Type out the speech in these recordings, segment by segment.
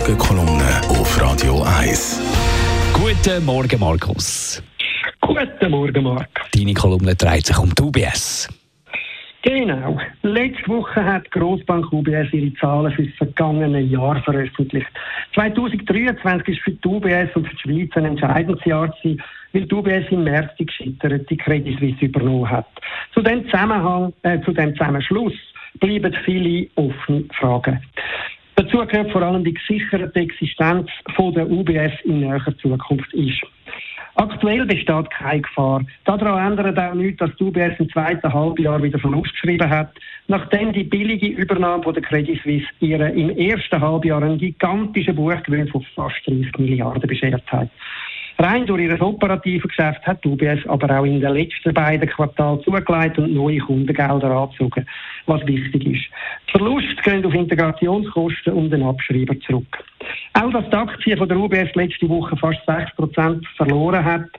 Morgenkolumne auf Radio 1. Guten Morgen, Markus. Guten Morgen, Marc. Deine Kolumne dreht sich um die UBS. Genau. Letzte Woche hat die Grossbank UBS ihre Zahlen für das vergangene Jahr veröffentlicht. 2023 ist für die UBS und für die Schweiz ein entscheidendes Jahr gewesen, weil die UBS im März die gescheiterte Credit Suisse übernommen hat. Zu dem Zusammenhang, äh, zu dem Zusammenschluss bleiben viele offene Fragen. Dazu gehört vor allem die gesicherte Existenz von der UBS in näherer Zukunft ist. Aktuell besteht keine Gefahr. Daran ändert auch nichts, dass die UBS im zweiten Halbjahr wieder Verlust geschrieben hat, nachdem die billige Übernahme von der Credit Suisse ihr im ersten Halbjahr einen gigantischen Buchgewinn von fast 30 Milliarden beschert hat. Rein durch ihr operatives Geschäft hat UBS aber auch in den letzten beiden Quartalen zugelegt und neue Kundengelder angezogen, was wichtig ist. Die Verluste gehen auf Integrationskosten und den Abschreiber zurück. Auch dass die Aktie von der UBS letzte Woche fast 6% verloren hat,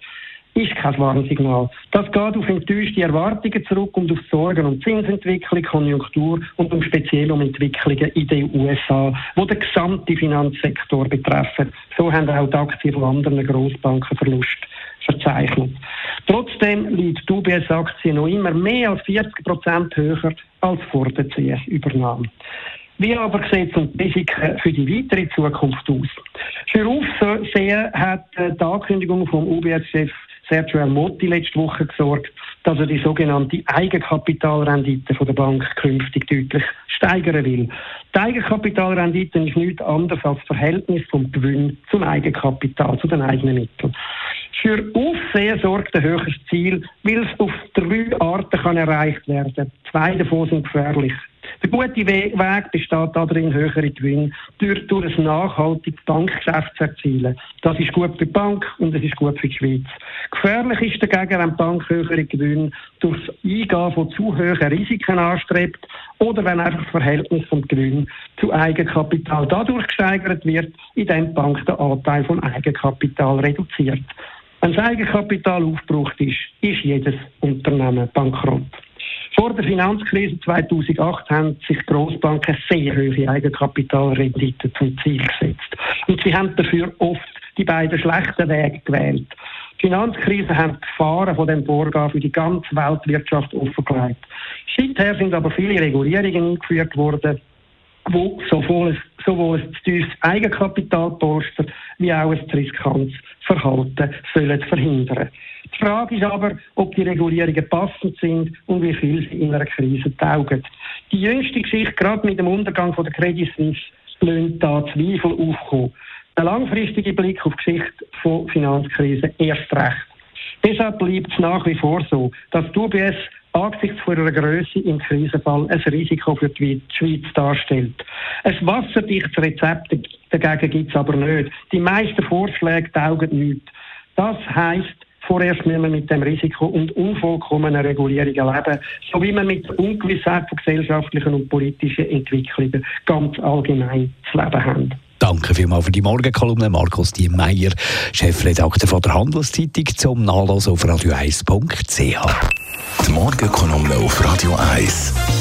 ist kein Warnsignal. Das geht auf enttäuschte Erwartungen zurück und auf Sorgen um Zinsentwicklung, Konjunktur und um speziell um Entwicklungen in den USA, die den gesamten Finanzsektor betreffen. So haben auch die Aktien von anderen Grossbanken Verlust verzeichnet. Trotzdem liegt die UBS-Aktie noch immer mehr als 40 Prozent höher als vor der CS-Übernahme. Wie aber sieht es Risiken für die weitere Zukunft aus? Für Aufsehen hat die Ankündigung vom UBS-Chef Sergio Motti letzte Woche gesorgt, dass er die sogenannte Eigenkapitalrendite der Bank künftig deutlich steigern will. Die Eigenkapitalrendite ist nichts anderes als das Verhältnis vom Gewinn zum Eigenkapital, zu den eigenen Mitteln. Für Aufsehen sorgt ein höheres Ziel, weil es auf drei Arten kann erreicht werden kann. Zwei davon sind gefährlich. Der gute Weg besteht darin, höhere Gewinne durch, durch ein nachhaltiges Bankgeschäft zu erzielen. Das ist gut für die Bank und es ist gut für die Schweiz. Gefährlich ist dagegen, wenn die Bank höhere Gewinne durch das Eingehen von zu hohen Risiken anstrebt oder wenn einfach das Verhältnis vom Gewinn zu Eigenkapital dadurch gesteigert wird, indem die Bank den Anteil vom Eigenkapital reduziert. Wenn das Eigenkapital aufgebraucht ist, ist jedes Unternehmen bankrott. Vor der Finanzkrise 2008 haben sich Grossbanken sehr hohe Eigenkapitalrenditen zum Ziel gesetzt. Und sie haben dafür oft die beiden schlechten Wege gewählt. Die Finanzkrise haben die Gefahren von dem Vorgehen für die ganze Weltwirtschaft offengelegt. Seither sind aber viele Regulierungen eingeführt worden, wo sowohl, sowohl ein teures Eigenkapitalpolster wie auch ein riskantes Verhalten sollen verhindern. Die Frage ist aber, ob die Regulierungen passend sind und wie viel sie in einer Krise taugen. Die jüngste Geschichte, gerade mit dem Untergang von der Credit Suisse, lönt da Zweifel aufkommen. Der langfristige Blick auf die Geschichte von Finanzkrisen erst recht. Deshalb bleibt es nach wie vor so, dass die UBS angesichts ihrer Größe im Krisenfall ein Risiko für die Schweiz darstellt. Ein wasserdichtes Rezept dagegen gibt es aber nicht. Die meisten Vorschläge taugen nicht. Das heisst, vorerst müssen wir mit dem Risiko und unvollkommenen Regulierungen leben, so wie wir mit der Ungewissheit von gesellschaftlichen und politischen Entwicklungen ganz allgemein zu leben haben. Danke vielmals für die Morgenkolumne. Markus Diemeyer, Chefredakteur von der Handelszeitung, zum Nachlesen auf radio1.ch. Die Morgenkolumne auf Radio 1.